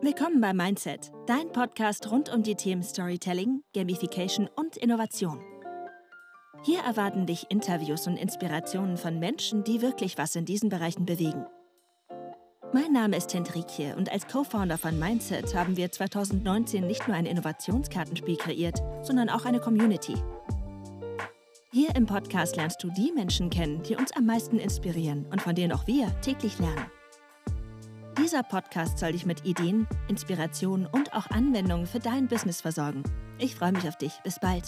Willkommen bei Mindset, dein Podcast rund um die Themen Storytelling, Gamification und Innovation. Hier erwarten dich Interviews und Inspirationen von Menschen, die wirklich was in diesen Bereichen bewegen. Mein Name ist Hendrikje und als Co-Founder von Mindset haben wir 2019 nicht nur ein Innovationskartenspiel kreiert, sondern auch eine Community. Hier im Podcast lernst du die Menschen kennen, die uns am meisten inspirieren und von denen auch wir täglich lernen. Dieser Podcast soll dich mit Ideen, Inspirationen und auch Anwendungen für dein Business versorgen. Ich freue mich auf dich. Bis bald.